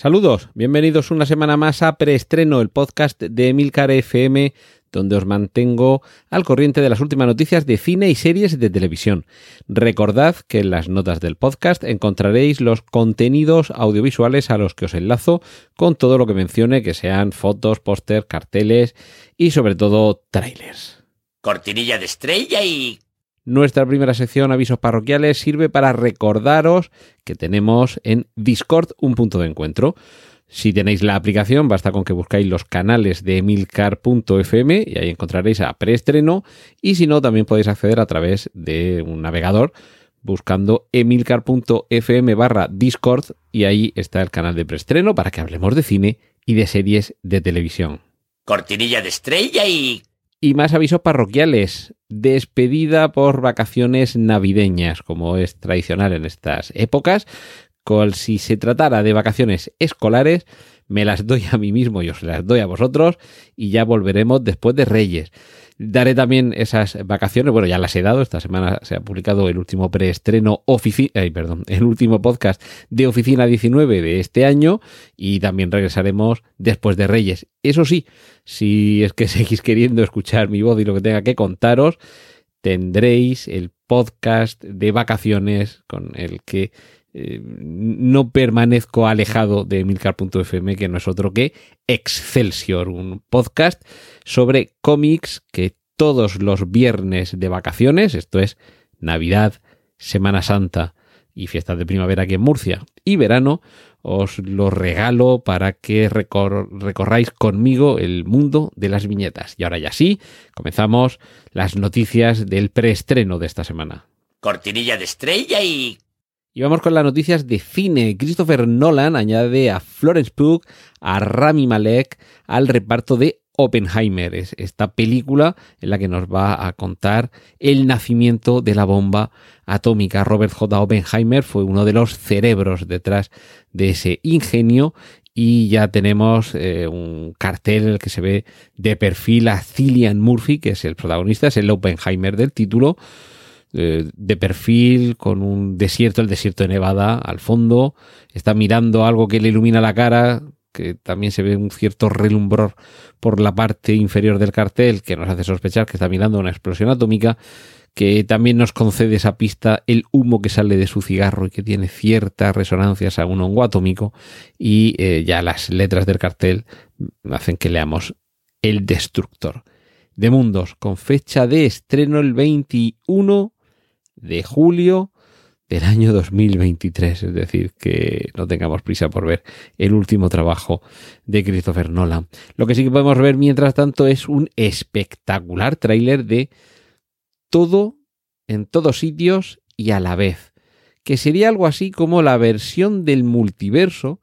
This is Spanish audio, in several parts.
Saludos, bienvenidos una semana más a Preestreno, el podcast de Emilcar FM, donde os mantengo al corriente de las últimas noticias de cine y series de televisión. Recordad que en las notas del podcast encontraréis los contenidos audiovisuales a los que os enlazo con todo lo que mencione, que sean fotos, póster, carteles y sobre todo trailers. Cortinilla de estrella y... Nuestra primera sección, avisos parroquiales, sirve para recordaros que tenemos en Discord un punto de encuentro. Si tenéis la aplicación, basta con que buscáis los canales de emilcar.fm y ahí encontraréis a preestreno. Y si no, también podéis acceder a través de un navegador buscando emilcar.fm barra Discord y ahí está el canal de preestreno para que hablemos de cine y de series de televisión. Cortinilla de estrella y... Y más avisos parroquiales. Despedida por vacaciones navideñas, como es tradicional en estas épocas. Cual si se tratara de vacaciones escolares, me las doy a mí mismo y os las doy a vosotros y ya volveremos después de Reyes. Daré también esas vacaciones, bueno, ya las he dado, esta semana se ha publicado el último preestreno oficina, perdón, el último podcast de Oficina 19 de este año y también regresaremos después de Reyes. Eso sí, si es que seguís queriendo escuchar mi voz y lo que tenga que contaros, tendréis el podcast de vacaciones con el que eh, no permanezco alejado de Milcar.fm, que no es otro que Excelsior, un podcast sobre cómics que todos los viernes de vacaciones, esto es Navidad, Semana Santa y fiestas de primavera aquí en Murcia y verano, os lo regalo para que recor recorráis conmigo el mundo de las viñetas. Y ahora ya sí, comenzamos las noticias del preestreno de esta semana. Cortinilla de estrella y... Y vamos con las noticias de cine. Christopher Nolan añade a Florence Pugh, a Rami Malek al reparto de Oppenheimer, es esta película en la que nos va a contar el nacimiento de la bomba atómica. Robert J. Oppenheimer fue uno de los cerebros detrás de ese ingenio y ya tenemos eh, un cartel en el que se ve de perfil a Cillian Murphy, que es el protagonista, es el Oppenheimer del título, eh, de perfil con un desierto, el desierto de Nevada al fondo, está mirando algo que le ilumina la cara, que también se ve un cierto relumbror por la parte inferior del cartel que nos hace sospechar que está mirando una explosión atómica, que también nos concede esa pista el humo que sale de su cigarro y que tiene ciertas resonancias a un hongo atómico y eh, ya las letras del cartel hacen que leamos el destructor. De mundos con fecha de estreno el 21 de julio del año 2023, es decir, que no tengamos prisa por ver el último trabajo de Christopher Nolan. Lo que sí que podemos ver mientras tanto es un espectacular tráiler de todo en todos sitios y a la vez, que sería algo así como la versión del multiverso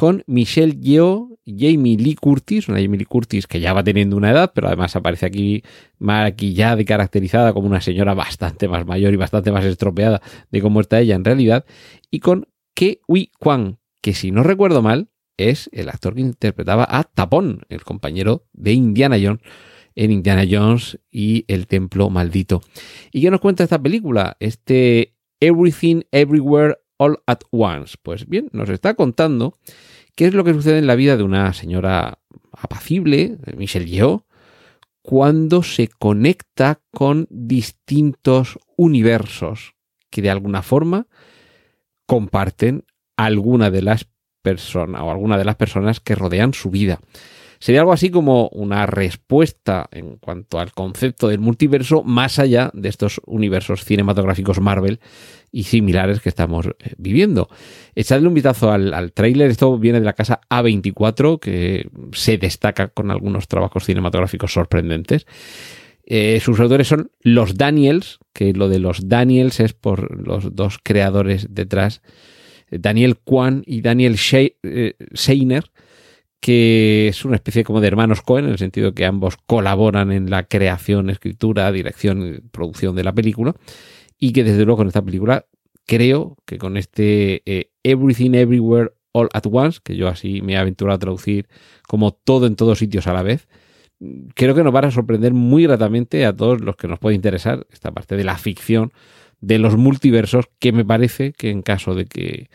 con Michelle Yeoh, Jamie Lee Curtis, una Jamie Lee Curtis que ya va teniendo una edad, pero además aparece aquí maquillada y caracterizada como una señora bastante más mayor y bastante más estropeada de cómo está ella en realidad, y con Ke Huy Kwan, que si no recuerdo mal, es el actor que interpretaba a Tapón, el compañero de Indiana Jones en Indiana Jones y el Templo Maldito. ¿Y qué nos cuenta esta película? Este Everything Everywhere All at Once. Pues bien, nos está contando qué es lo que sucede en la vida de una señora apacible, Michelle Yeoh, cuando se conecta con distintos universos que de alguna forma comparten alguna de las personas o alguna de las personas que rodean su vida. Sería algo así como una respuesta en cuanto al concepto del multiverso más allá de estos universos cinematográficos Marvel y similares que estamos eh, viviendo. Echadle un vistazo al, al tráiler, esto viene de la casa A24 que se destaca con algunos trabajos cinematográficos sorprendentes. Eh, sus autores son los Daniels, que lo de los Daniels es por los dos creadores detrás, Daniel Kwan y Daniel Scheiner, que es una especie como de hermanos Cohen, en el sentido que ambos colaboran en la creación, escritura, dirección y producción de la película, y que desde luego con esta película creo que con este eh, Everything Everywhere All at Once, que yo así me he aventurado a traducir como todo en todos sitios a la vez, creo que nos van a sorprender muy gratamente a todos los que nos puede interesar esta parte de la ficción, de los multiversos, que me parece que en caso de que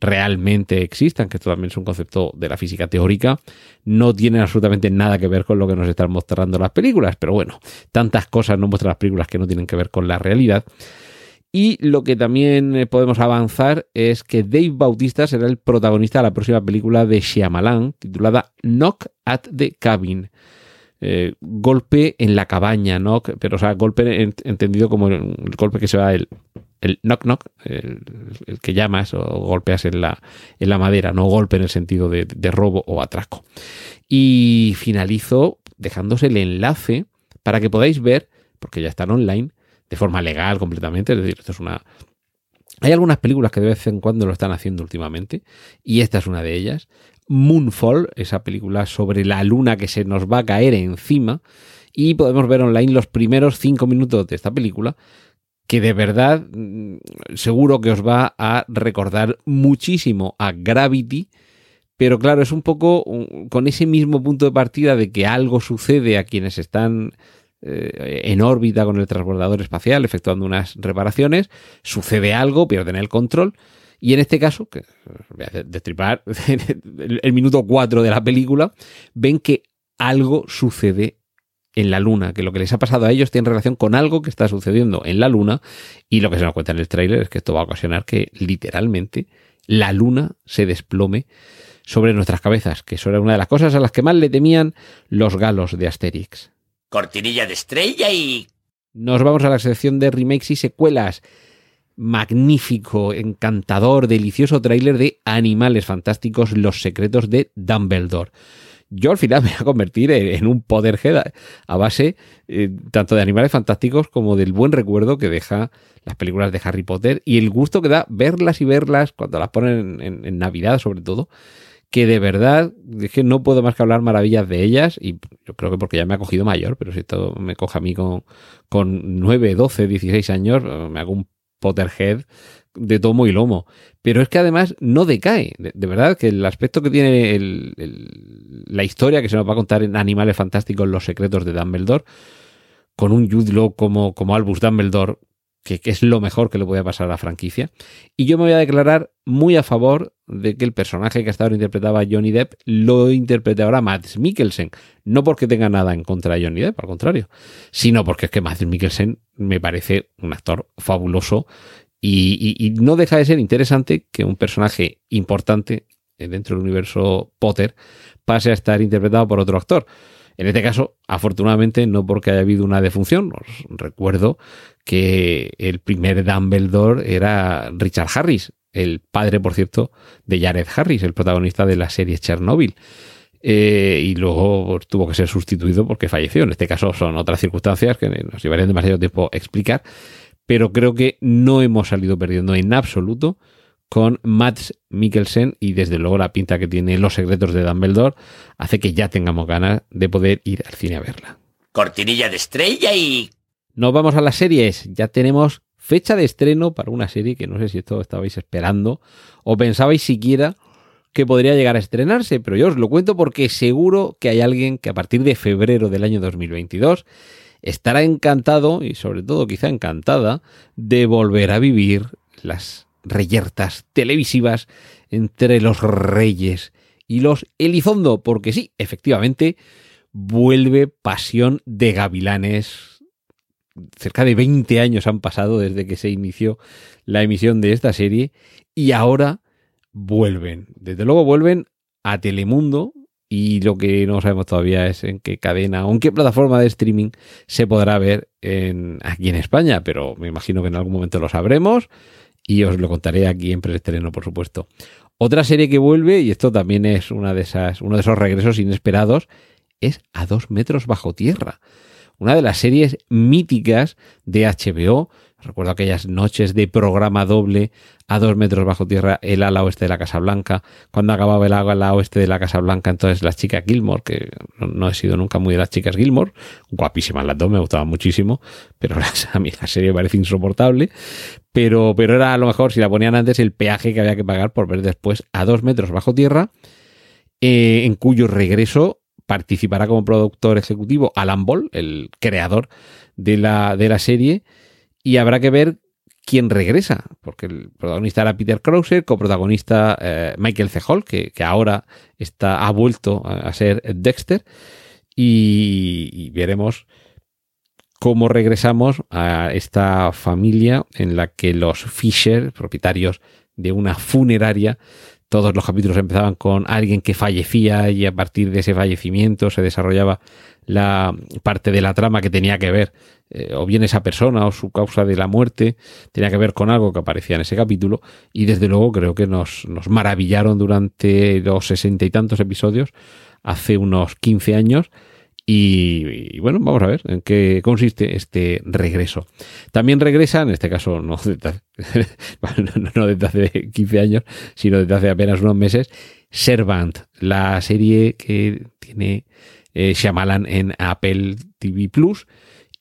realmente existan, que esto también es un concepto de la física teórica, no tienen absolutamente nada que ver con lo que nos están mostrando las películas, pero bueno, tantas cosas nos muestran las películas que no tienen que ver con la realidad. Y lo que también eh, podemos avanzar es que Dave Bautista será el protagonista de la próxima película de Shyamalan, titulada Knock at the Cabin. Eh, golpe en la cabaña, ¿no? Pero, o sea, golpe entendido como el, golpe que se va el, el knock knock, el, que llamas o golpeas en la, en la madera, no golpe en el sentido de, robo o atraco. Y finalizo dejándose el enlace para que podáis ver, porque ya están online, de forma legal completamente, es decir, esto es una... Hay algunas películas que de vez en cuando lo están haciendo últimamente, y esta es una de ellas. Moonfall, esa película sobre la luna que se nos va a caer encima, y podemos ver online los primeros cinco minutos de esta película, que de verdad mm, seguro que os va a recordar muchísimo a Gravity, pero claro, es un poco con ese mismo punto de partida de que algo sucede a quienes están eh, en órbita con el transbordador espacial efectuando unas reparaciones, sucede algo, pierden el control y en este caso, que voy a destripar el minuto 4 de la película, ven que algo sucede en la Luna, que lo que les ha pasado a ellos tiene relación con algo que está sucediendo en la Luna y lo que se nos cuenta en el tráiler es que esto va a ocasionar que literalmente la Luna se desplome sobre nuestras cabezas, que eso era una de las cosas a las que más le temían los galos de Asterix. Cortinilla de estrella y... Nos vamos a la sección de remakes y secuelas magnífico, encantador, delicioso tráiler de Animales Fantásticos, Los Secretos de Dumbledore. Yo al final me voy a convertir en un poderhead a base eh, tanto de Animales Fantásticos como del buen recuerdo que deja las películas de Harry Potter y el gusto que da verlas y verlas cuando las ponen en, Navidad sobre todo que de verdad es que no puedo más que hablar maravillas de ellas y yo creo que porque ya me ha cogido mayor, pero si esto me coge a mí con, con 9, 12, 16 años, me hago un Potterhead de tomo y lomo. Pero es que además no decae. De, verdad que el aspecto que tiene la historia que se nos va a contar en Animales Fantásticos, Los Secretos de Dumbledore, con un Jude como, como Albus Dumbledore, que, es lo mejor que le puede pasar a la franquicia. Y yo me voy a declarar muy a favor de que el personaje que hasta ahora interpretaba Johnny Depp lo interprete ahora Mads Mikkelsen. No porque tenga nada en contra de Johnny Depp, al contrario, sino porque es que Mads Mikkelsen me parece un actor fabuloso y, no deja de ser interesante que un personaje importante dentro del universo Potter pase a estar interpretado por otro actor. En este caso, afortunadamente, no porque haya habido una defunción, os recuerdo que el primer Dumbledore era Richard Harris, el padre, por cierto, de Jared Harris, el protagonista de la serie Chernobyl. Eh, y luego tuvo que ser sustituido porque falleció. En este caso son otras circunstancias que nos llevarían demasiado tiempo explicar, pero creo que no hemos salido perdiendo en absoluto con Matt Mikkelsen y desde luego la pinta que tiene Los secretos de Dumbledore hace que ya tengamos ganas de poder ir al cine a verla. Cortinilla de estrella y... Nos vamos a las series. Ya tenemos fecha de estreno para una serie que no sé si esto estabais esperando o pensabais siquiera que podría llegar a estrenarse, pero yo os lo cuento porque seguro que hay alguien que a partir de febrero del año 2022 estará encantado y sobre todo quizá encantada de volver a vivir las reyertas televisivas entre los reyes y los Elizondo, porque sí, efectivamente, vuelve Pasión de Gavilanes. Cerca de 20 años han pasado desde que se inició la emisión de esta serie y ahora vuelven. Desde luego vuelven a Telemundo y lo que no sabemos todavía es en qué cadena o en qué plataforma de streaming se podrá ver en, aquí en España, pero me imagino que en algún momento lo sabremos y os lo contaré aquí en preestreno, por supuesto. Otra serie que vuelve, y esto también es una de esas, uno de esos regresos inesperados, es A dos metros bajo tierra. una de las series míticas de HBO. Recuerdo aquellas noches de programa doble a dos metros bajo tierra, el ala oeste de la Casa Blanca. Cuando acababa el ala oeste de la Casa Blanca, entonces las chicas Gilmore, que no, he sido nunca muy de las chicas Gilmore, guapísimas las dos, me gustaban muchísimo, pero a mí la serie me parece insoportable. Pero, pero era a lo mejor, si la ponían antes, el peaje que había que pagar por ver después a dos metros bajo tierra, eh, en cuyo regreso participará como productor ejecutivo Alan Ball, el creador de la, de la serie, y habrá que ver quién regresa, porque el protagonista era Peter Krause, coprotagonista eh, Michael C. Hall, que, ahora está, ha vuelto a, ser Dexter, y, veremos cómo regresamos a esta familia en la que los Fisher, propietarios de una funeraria, todos los capítulos empezaban con alguien que fallecía y a partir de ese fallecimiento se desarrollaba la parte de la trama que tenía que ver, eh, o bien esa persona o su causa de la muerte, tenía que ver con algo que aparecía en ese capítulo, y desde luego creo que nos, nos maravillaron durante los sesenta y tantos episodios, hace unos 15 años, y, bueno, vamos a ver en qué consiste este regreso. También regresa, en este caso no desde, no hace 15 años, sino desde hace apenas unos meses, Servant, la serie que tiene eh, Shyamalan en Apple TV Plus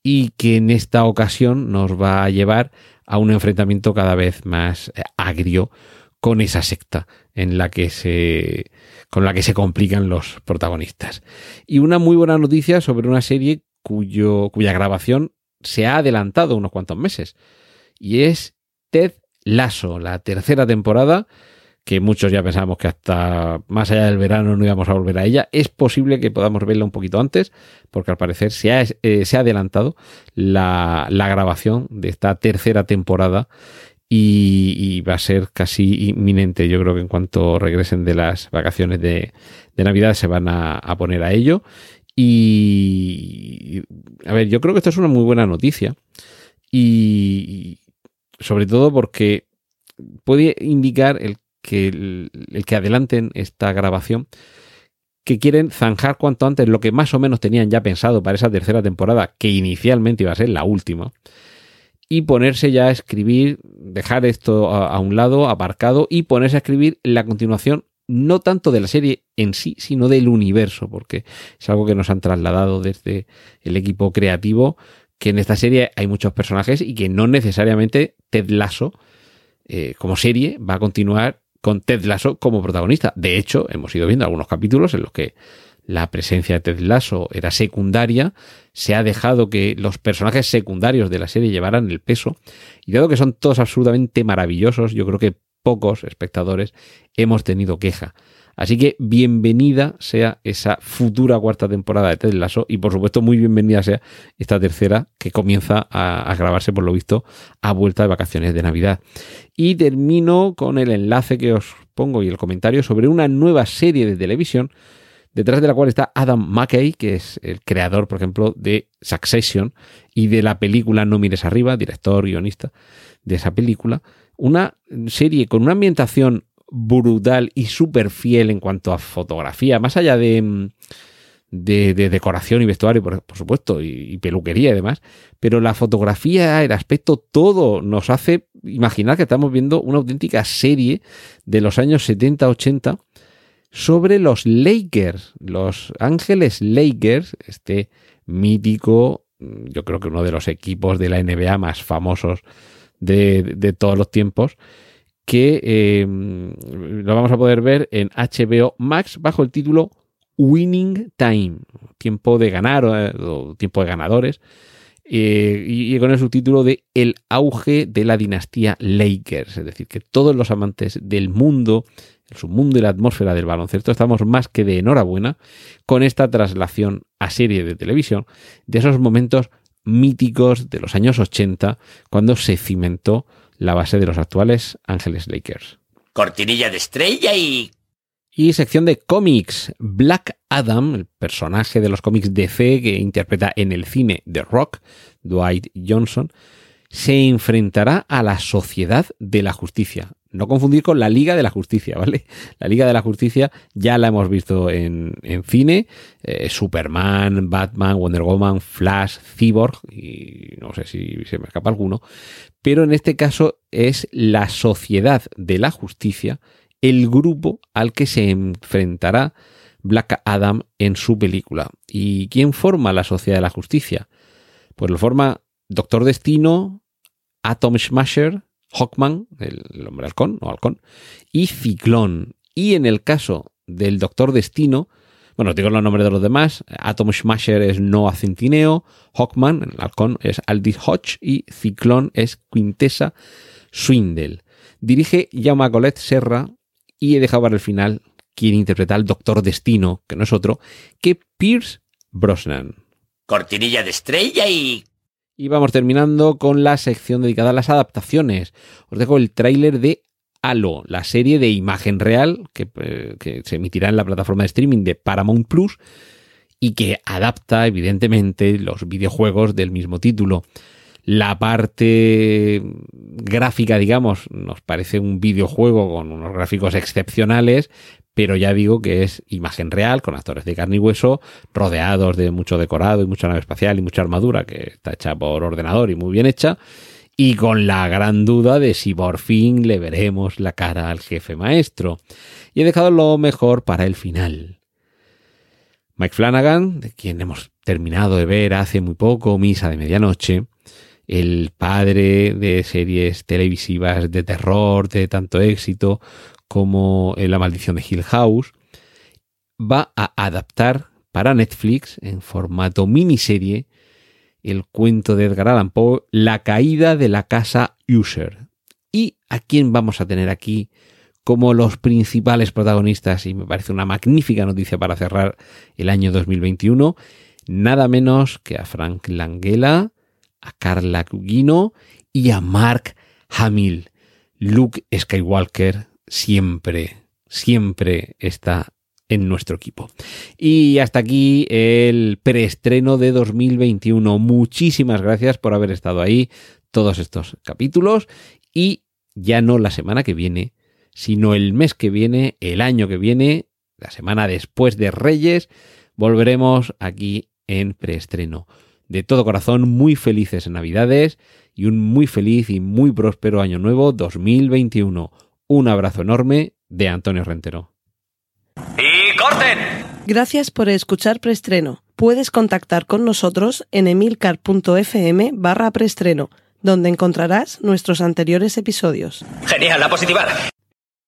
y que en esta ocasión nos va a llevar a un enfrentamiento cada vez más eh, agrio con esa secta en la que se con la que se complican los protagonistas. Y una muy buena noticia sobre una serie cuyo, cuya grabación se ha adelantado unos cuantos meses. Y es Ted Lasso, la tercera temporada, que muchos ya pensábamos que hasta más allá del verano no íbamos a volver a ella. Es posible que podamos verla un poquito antes, porque al parecer se ha, eh, se ha adelantado la, la grabación de esta tercera temporada y, va a ser casi inminente. Yo creo que en cuanto regresen de las vacaciones de, Navidad se van a, poner a ello. Y a ver, yo creo que esto es una muy buena noticia. Y sobre todo porque puede indicar el que, el que adelanten esta grabación que quieren zanjar cuanto antes lo que más o menos tenían ya pensado para esa tercera temporada, que inicialmente iba a ser la última y ponerse ya a escribir, dejar esto a, un lado, aparcado, y ponerse a escribir la continuación no tanto de la serie en sí, sino del universo, porque es algo que nos han trasladado desde el equipo creativo, que en esta serie hay muchos personajes y que no necesariamente Ted Lasso eh, como serie va a continuar con Ted Lasso como protagonista. De hecho, hemos ido viendo algunos capítulos en los que la presencia de Ted Lasso era secundaria, se ha dejado que los personajes secundarios de la serie llevaran el peso, y dado que son todos absolutamente maravillosos, yo creo que pocos espectadores hemos tenido queja. Así que bienvenida sea esa futura cuarta temporada de Ted Lasso y por supuesto muy bienvenida sea esta tercera que comienza a, a, grabarse por lo visto a vuelta de vacaciones de Navidad. Y termino con el enlace que os pongo y el comentario sobre una nueva serie de televisión detrás de la cual está Adam McKay, que es el creador, por ejemplo, de Succession y de la película No mires arriba, director, guionista de esa película. Una serie con una ambientación brutal y súper fiel en cuanto a fotografía, más allá de, mm, de, decoración y vestuario, por, supuesto, y, peluquería y demás, pero la fotografía, el aspecto, todo nos hace imaginar que estamos viendo una auténtica serie de los años 70-80 sobre los Lakers, los Ángeles Lakers, este mítico, yo creo que uno de los equipos de la NBA más famosos de, todos los tiempos, que em, lo vamos a poder ver en HBO Max bajo el título Winning Time, tiempo de ganar o, tiempo de ganadores, eh, y, con el subtítulo de El auge de la dinastía Lakers, es decir, que todos los amantes del mundo el submundo y la atmósfera del baloncesto, estamos más que de enhorabuena con esta traslación a serie de televisión de esos momentos míticos de los años 80 cuando se cimentó la base de los actuales Ángeles Lakers. Cortinilla de estrella y... Y sección de cómics. Black Adam, el personaje de los cómics DC que interpreta en el cine The Rock, Dwight Johnson, se enfrentará a la sociedad de la justicia no confundir con la Liga de la Justicia, ¿vale? La Liga de la Justicia ya la hemos visto en, cine. Eh, Superman, Batman, Wonder Woman, Flash, Cyborg, y no sé si se me escapa alguno. Pero en este caso es la Sociedad de la Justicia, el grupo al que se enfrentará Black Adam en su película. ¿Y quién forma la Sociedad de la Justicia? Pues lo forma Doctor Destino, Atom Smasher, Hawkman, el hombre halcón o halcón, y Ciclón. Y en el caso del Doctor Destino, bueno, digo los nombres de los demás, Atom Smasher es Noah Centineo, Hawkman, el halcón, es Aldis Hodge y Ciclón es Quintessa Swindle. Dirige Jaume Colette Serra y he dejado para el final quien interpreta al Doctor Destino, que no es otro, que Pierce Brosnan. Cortinilla de estrella y y vamos terminando con la sección dedicada a las adaptaciones. Os dejo el tráiler de Halo, la serie de imagen real eh, que, se emitirá en la plataforma de streaming de Paramount Plus y que adapta evidentemente los videojuegos del mismo título. La parte gráfica, digamos, nos parece un videojuego con unos gráficos excepcionales, pero ya digo que es imagen real, con actores de carne y hueso, rodeados de mucho decorado y mucha nave espacial y mucha armadura que está hecha por ordenador y muy bien hecha, y con la gran duda de si por fin le veremos la cara al jefe maestro. Y he dejado lo mejor para el final. Mike Flanagan, de quien hemos terminado de ver hace muy poco Misa de Medianoche, el padre de series televisivas de terror de tanto éxito como La maldición de Hill House, va a adaptar para Netflix en formato miniserie el cuento de Edgar Allan Poe, La caída de la casa User. ¿Y a quién vamos a tener aquí como los principales protagonistas? Y me parece una magnífica noticia para cerrar el año 2021. Nada menos que a Frank Langella, a Carla Cugino y a Mark Hamill. Luke Skywalker siempre, siempre está en nuestro equipo. Y hasta aquí el preestreno de 2021. Muchísimas gracias por haber estado ahí todos estos capítulos y ya no la semana que viene, sino el mes que viene, el año que viene, la semana después de Reyes, volveremos aquí en preestreno. De todo corazón, muy felices Navidades y un muy feliz y muy próspero año nuevo 2021. Un abrazo enorme de Antonio Rentero. ¡Y corten! Gracias por escuchar Preestreno. Puedes contactar con nosotros en emilcar.fm barra preestreno, donde encontrarás nuestros anteriores episodios. Genial, la positiva.